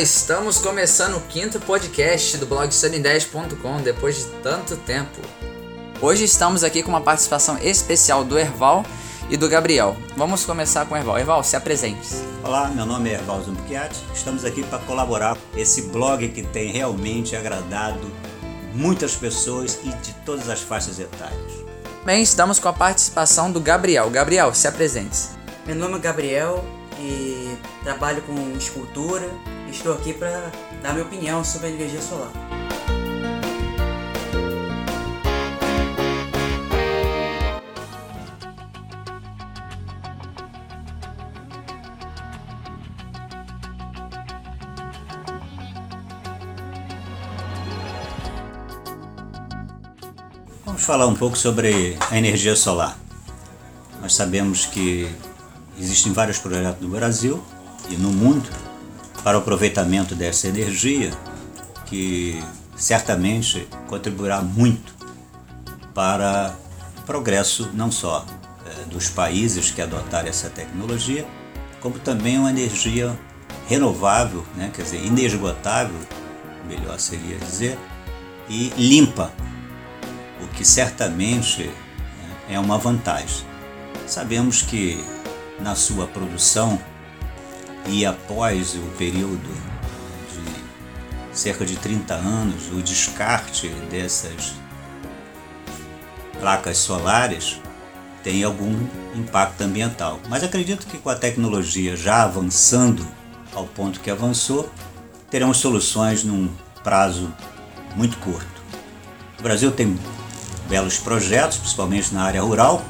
Estamos começando o quinto podcast do blog sunny10.com depois de tanto tempo. Hoje estamos aqui com uma participação especial do Erval e do Gabriel. Vamos começar com o Erval. Erval, se apresente. Olá, meu nome é Erval Zumbuchiati. Estamos aqui para colaborar com esse blog que tem realmente agradado muitas pessoas e de todas as faixas etárias. Bem, estamos com a participação do Gabriel. Gabriel, se apresente. Meu nome é Gabriel e trabalho com escultura. Estou aqui para dar minha opinião sobre a energia solar. Vamos falar um pouco sobre a energia solar. Nós sabemos que existem vários projetos no Brasil e no mundo para o aproveitamento dessa energia que certamente contribuirá muito para o progresso não só eh, dos países que adotarem essa tecnologia, como também uma energia renovável, né, quer dizer, inesgotável, melhor seria dizer, e limpa, o que certamente né, é uma vantagem. Sabemos que na sua produção e após o período de cerca de 30 anos, o descarte dessas placas solares tem algum impacto ambiental. Mas acredito que com a tecnologia já avançando ao ponto que avançou, teremos soluções num prazo muito curto. O Brasil tem belos projetos, principalmente na área rural,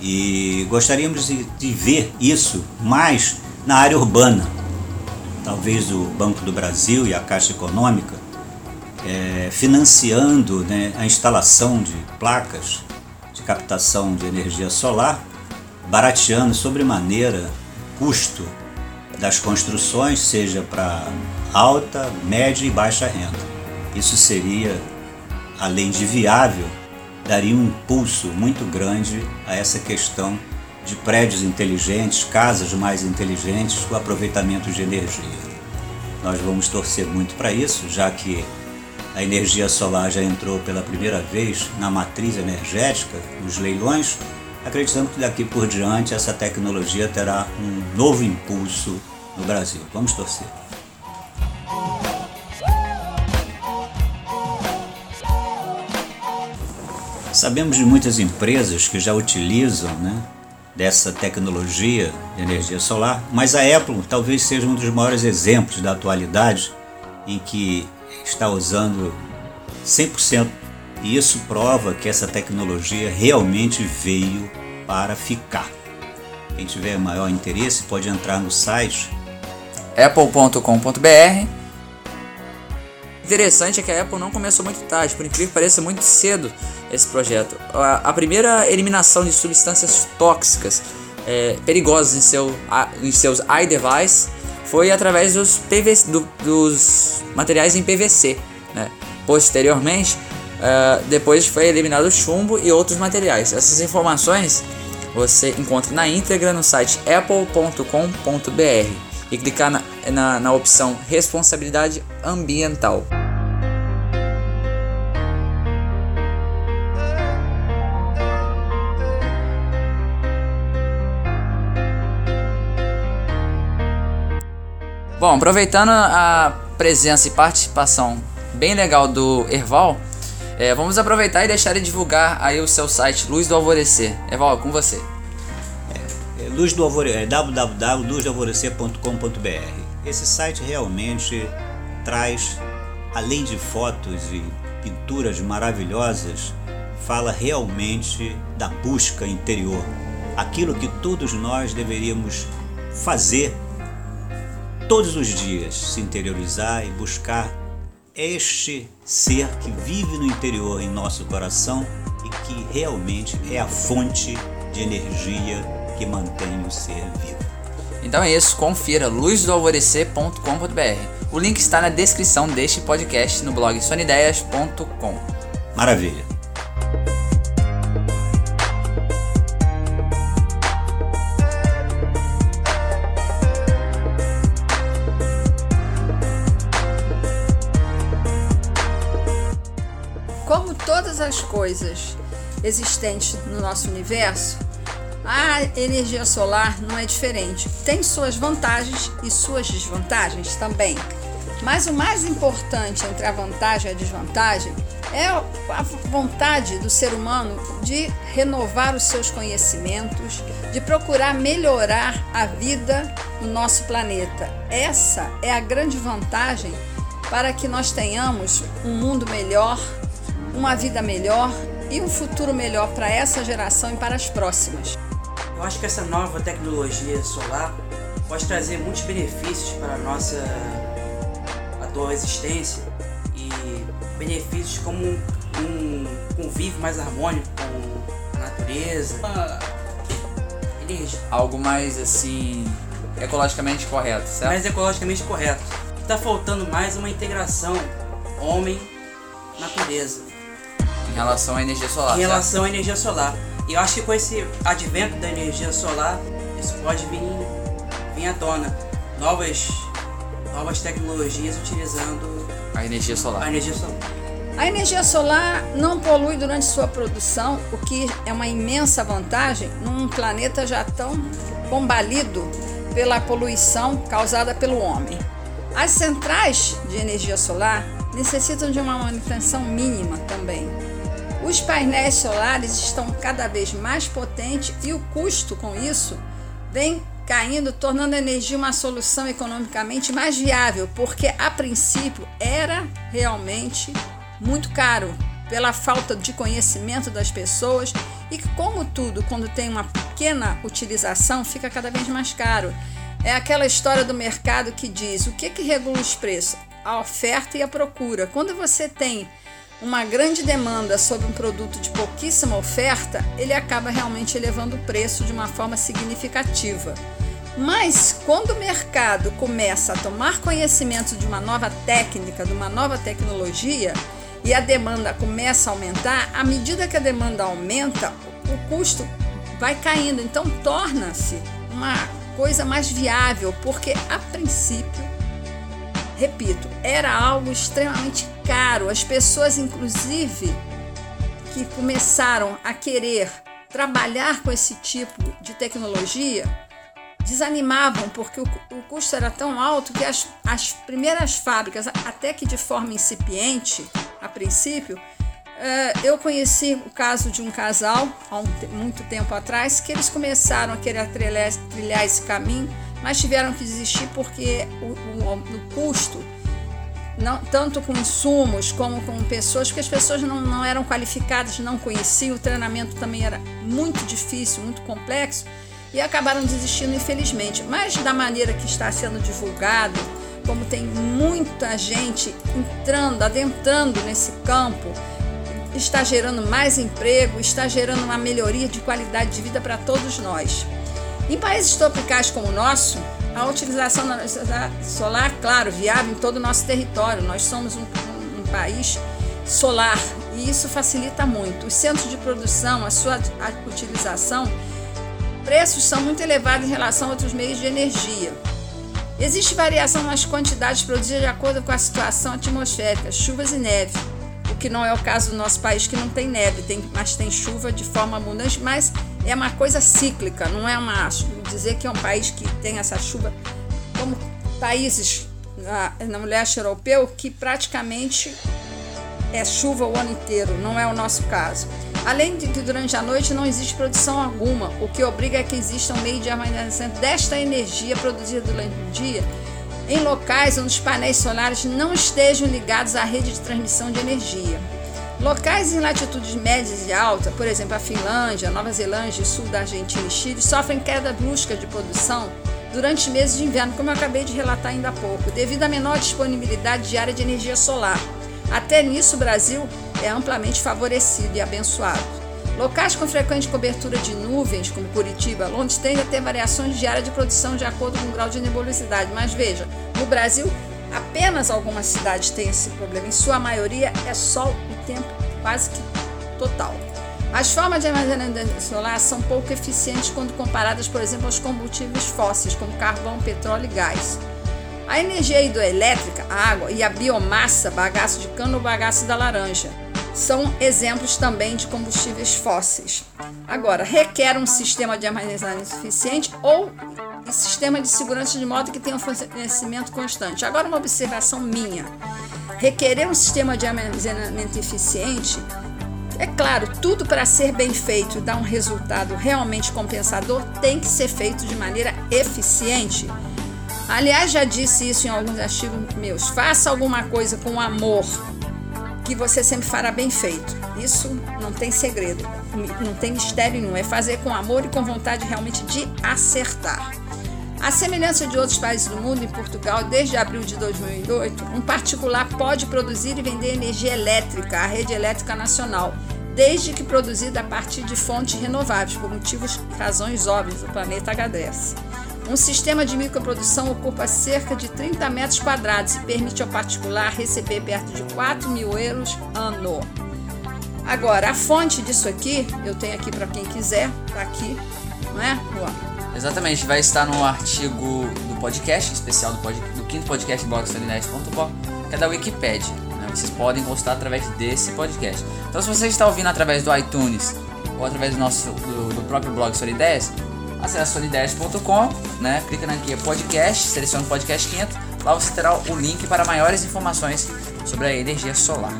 e gostaríamos de, ver isso mais na área urbana. Talvez o Banco do Brasil e a Caixa Econômica é, financiando né, a instalação de placas de captação de energia solar, barateando sobremaneira custo das construções, seja para alta, média e baixa renda. Isso seria, além de viável, daria um impulso muito grande a essa questão de prédios inteligentes, casas mais inteligentes, o aproveitamento de energia. Nós vamos torcer muito para isso, já que a energia solar já entrou pela primeira vez na matriz energética, nos leilões. Acreditamos que daqui por diante essa tecnologia terá um novo impulso no Brasil. Vamos torcer. Sabemos de muitas empresas que já utilizam né, dessa tecnologia de energia solar, mas a Apple talvez seja um dos maiores exemplos da atualidade em que está usando 100%. E isso prova que essa tecnologia realmente veio para ficar. Quem tiver maior interesse pode entrar no site apple.com.br. Interessante é que a Apple não começou muito tarde, por incrível que pareça, muito cedo esse projeto. A, primeira eliminação de substâncias tóxicas é, perigosas em, seu, em seus iDevice foi através dos, PVC, do, dos materiais em PVC. Né? Posteriormente, uh, depois foi eliminado o chumbo e outros materiais. Essas informações você encontra na íntegra no site apple.com.br e clicar na, na, na opção responsabilidade ambiental. Bom, aproveitando a presença e participação bem legal do Erval, é, vamos aproveitar e deixar ele divulgar aí o seu site Luz do Alvorecer. Erval, com você. É, Luz do Alvorecer, é www.luzdoalvorecer.com.br. Esse site realmente traz, além de fotos e pinturas maravilhosas, fala realmente da busca interior, aquilo que todos nós deveríamos fazer todos os dias se interiorizar e buscar este ser que vive no interior em nosso coração e que realmente é a fonte de energia que mantém o ser vivo. Então é isso, confira luzdoalvorecer.com.br. O link está na descrição deste podcast no blog sonideias.com. Maravilha. Das coisas existentes no nosso universo, a energia solar não é diferente. Tem suas vantagens e suas desvantagens também. Mas o mais importante entre a vantagem e a desvantagem é a vontade do ser humano de renovar os seus conhecimentos, de procurar melhorar a vida no nosso planeta. Essa é a grande vantagem para que nós tenhamos um mundo melhor, uma vida melhor e um futuro melhor para essa geração e para as próximas. Eu acho que essa nova tecnologia solar pode trazer muitos benefícios para a nossa atual existência e benefícios como um convívio mais harmônico com a natureza, energia. Algo mais assim ecologicamente correto, certo? Mais ecologicamente correto. Está faltando mais uma integração homem-natureza. Em relação à energia solar. Em relação à energia solar. E eu acho que com esse advento da energia solar, isso pode vir, vir à tona. Novas, novas tecnologias utilizando a energia solar. A energia solar. A energia solar não polui durante sua produção, o que é uma imensa vantagem num planeta já tão combalido pela poluição causada pelo homem. As centrais de energia solar necessitam de uma manutenção mínima também. Os painéis solares estão cada vez mais potentes e o custo com isso vem caindo, tornando a energia uma solução economicamente mais viável, porque a princípio era realmente muito caro pela falta de conhecimento das pessoas e como tudo, quando tem uma pequena utilização, fica cada vez mais caro. É aquela história do mercado que diz o que, que regula os preços? A oferta e a procura. Quando você tem uma grande demanda sobre um produto de pouquíssima oferta, ele acaba realmente elevando o preço de uma forma significativa. Mas quando o mercado começa a tomar conhecimento de uma nova técnica, de uma nova tecnologia, e a demanda começa a aumentar, à medida que a demanda aumenta, o custo vai caindo. Então torna-se uma coisa mais viável, porque a princípio, repito, era algo extremamente caro. As pessoas, inclusive, que começaram a querer trabalhar com esse tipo de tecnologia, desanimavam porque o, o custo era tão alto que as, as primeiras fábricas, até que de forma incipiente, a princípio, uh, eu conheci o caso de um casal há um, muito tempo atrás que eles começaram a querer trilhar, trilhar esse caminho, mas tiveram que desistir porque o, o, o custo não, tanto com insumos como com pessoas, porque as pessoas não, não eram qualificadas, não conheciam, o treinamento também era muito difícil, muito complexo e acabaram desistindo, infelizmente. Mas da maneira que está sendo divulgado, como tem muita gente entrando, adentrando nesse campo, está gerando mais emprego, está gerando uma melhoria de qualidade de vida para todos nós. Em países tropicais como o nosso, a utilização da solar, claro, viável em todo o nosso território. Nós somos um, um, um país solar e isso facilita muito. Os centros de produção, a sua a utilização preços são muito elevados em relação a outros meios de energia. Existe variação nas quantidades produzidas de acordo com a situação atmosférica, chuvas e neve, que não é o caso do nosso país que não tem neve, tem, mas tem chuva de forma abundante, mas é uma coisa cíclica, não é uma dizer que é um país que tem essa chuva como países na, no leste europeu que praticamente é chuva o ano inteiro, não é o nosso caso. Além de que durante a noite não existe produção alguma, o que obriga a que exista um meio de armazenamento desta energia produzida durante o dia em locais onde os painéis solares não estejam ligados à rede de transmissão de energia. Locais em latitudes médias e altas, por exemplo, a Finlândia, Nova Zelândia sul da Argentina e Chile, sofrem queda brusca de produção durante meses de inverno, como eu acabei de relatar ainda há pouco, devido à menor disponibilidade diária de energia solar. Até nisso, o Brasil é amplamente favorecido e abençoado. Locais com frequente cobertura de nuvens, como Curitiba, Londres, tendem a ter variações diárias de produção de acordo com o grau de nebulosidade. Mas veja, no Brasil, apenas algumas cidades têm esse problema. Em sua maioria, é sol e tempo quase que total. As formas de armazenamento solar são pouco eficientes quando comparadas, por exemplo, aos combustíveis fósseis, como carvão, petróleo e gás. A energia hidroelétrica, a água e a biomassa, bagaço de cana ou bagaço da laranja, são exemplos também de combustíveis fósseis. Agora, requer um sistema de armazenamento eficiente ou sistema de segurança de modo que tenha um fornecimento constante. Agora, uma observação minha: requerer um sistema de armazenamento eficiente é claro, tudo para ser bem feito e dar um resultado realmente compensador tem que ser feito de maneira eficiente. Aliás, já disse isso em alguns artigos meus. Faça alguma coisa com amor, que você sempre fará bem feito. Isso não tem segredo, não tem mistério nenhum. É fazer com amor e com vontade realmente de acertar. A semelhança de outros países do mundo, em Portugal, desde abril de 2008, um particular pode produzir e vender energia elétrica à rede elétrica nacional, desde que produzida a partir de fontes renováveis, por motivos e razões óbvias, o planeta agradece. Um sistema de microprodução ocupa cerca de 30 metros quadrados e permite ao particular receber perto de 4 mil euros ano. Agora, a fonte disso aqui, eu tenho aqui para quem quiser, tá aqui, não é? Exatamente, vai estar no artigo do podcast, especial do, pod, do quinto podcast blogsolinete.com, que é da Wikipedia. Né? Vocês podem gostar através desse podcast. Então, se você está ouvindo através do iTunes ou através do nosso do, do próprio blog Solidez, acesse solidez.com, né? clica na guia podcast, seleciona o podcast quinto, lá você terá o link para maiores informações sobre a energia solar.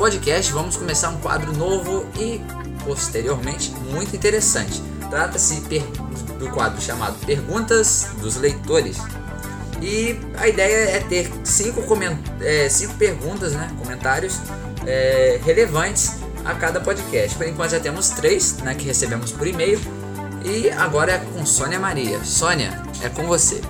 podcast vamos começar um quadro novo e posteriormente muito interessante. Trata-se do quadro chamado Perguntas dos Leitores. E a ideia é ter cinco, é, cinco perguntas, né, comentários é, relevantes a cada podcast. Por enquanto já temos três né, que recebemos por e-mail. E agora é com Sônia Maria. Sônia, é com você.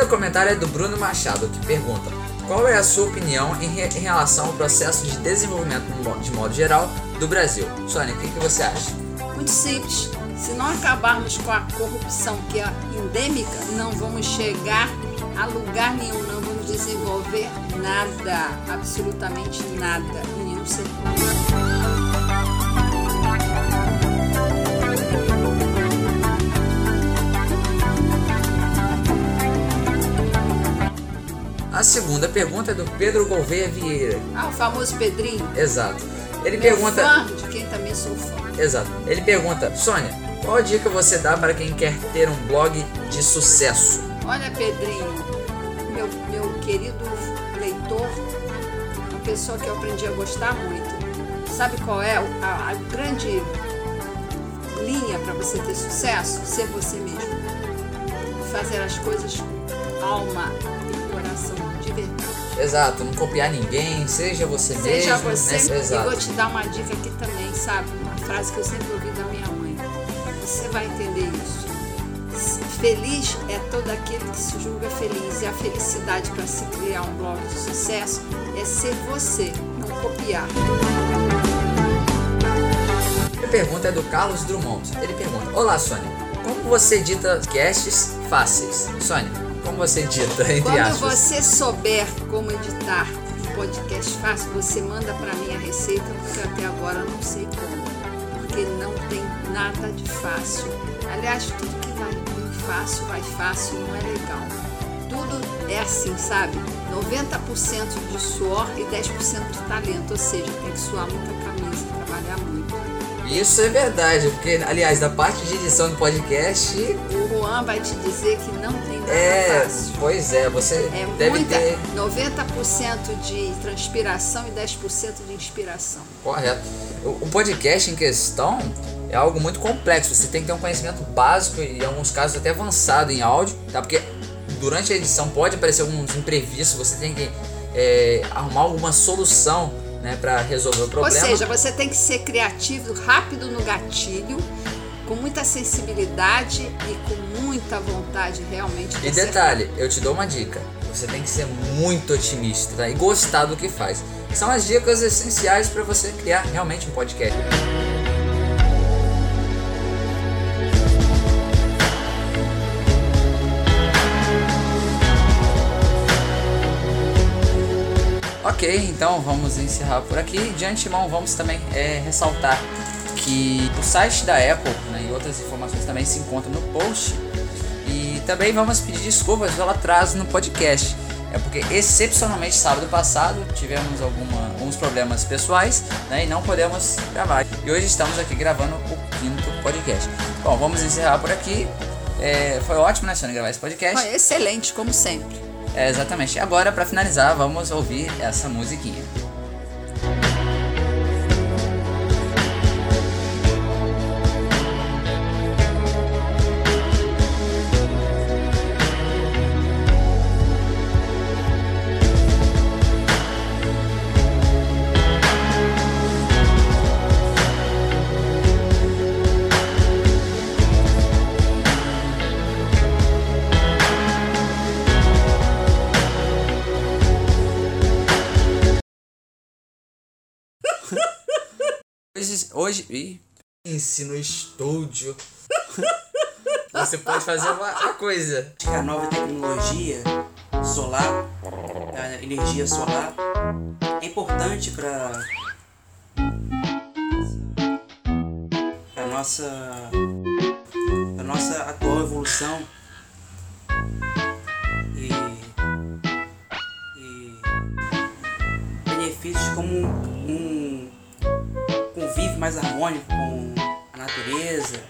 O comentário é do Bruno Machado, que pergunta: qual é a sua opinião em, re em relação ao processo de desenvolvimento de modo geral do Brasil? Sônia, o que, que você acha? Muito simples. Se não acabarmos com a corrupção que é endêmica, não vamos chegar a lugar nenhum, não vamos desenvolver nada, absolutamente nada, nenhum setor. A segunda pergunta é do Pedro Gouveia Vieira. Ah, o famoso Pedrinho. Exato. Ele Meu pergunta. Fã, de quem também sou fã. Exato. Ele pergunta, Sônia, qual a dica você dá para quem quer ter um blog de sucesso? Olha, Pedrinho, meu, meu querido leitor, uma pessoa que eu aprendi a gostar muito. Sabe qual é a, a grande linha para você ter sucesso? Ser você mesmo. Fazer as coisas com alma e coração de verdade. Exato, não copiar ninguém, seja você seja mesmo. Seja você. Né? E vou te dar uma dica aqui também, sabe? Uma frase que eu sempre ouvi da minha. Você vai entender isso. Feliz é todo aquele que se julga feliz. E a felicidade para se criar um blog de sucesso é ser você, não copiar. A pergunta é do Carlos Drummond. Ele pergunta: Olá, Sônia. Como você edita casts fáceis? Sônia, como você edita, entre Quando aspas? você souber como editar um podcast fácil, você manda para mim a receita, porque até agora eu não sei como. Porque não tem nada de fácil. Aliás, tudo que vai bem fácil, vai fácil, não é legal. Tudo é assim, sabe? 90% de suor e 10% de talento, ou seja, tem que suar muita camisa, trabalhar muito. Isso é verdade, porque, aliás, da parte de edição do podcast. O Juan vai te dizer que não tem nada é, fácil. Pois é, você é deve muita, ter. 90% de transpiração e 10% de inspiração. Correto. O, o podcast em questão é algo muito complexo. Você tem que ter um conhecimento básico e, em alguns casos, até avançado em áudio, tá? Porque durante a edição pode aparecer alguns imprevistos, você tem que é, arrumar alguma solução né, para resolver o problema. Ou seja, você tem que ser criativo, rápido no gatilho, com muita sensibilidade e com muita vontade realmente. De e detalhe, eu te dou uma dica. Você tem que ser muito otimista tá? e gostar do que faz. São as dicas essenciais para você criar realmente um podcast. Ok, então vamos encerrar por aqui. De antemão, vamos também é, ressaltar que o site da Apple né, e outras informações também se encontram no post. E também vamos pedir desculpas pelo atraso no podcast. É porque excepcionalmente sábado passado tivemos alguma, alguns problemas pessoais né, e não podemos gravar. E hoje estamos aqui gravando o quinto podcast. Bom, vamos encerrar por aqui. É, foi ótimo, né, Sônia, gravar esse podcast. Foi excelente, como sempre. É, exatamente. Agora, para finalizar, vamos ouvir essa musiquinha. Hoje, ih, pense no estúdio. Você pode fazer uma, uma coisa. A nova tecnologia solar, a energia solar, é importante para a nossa, a nossa atual evolução e, e benefícios como um mais harmônico com a natureza,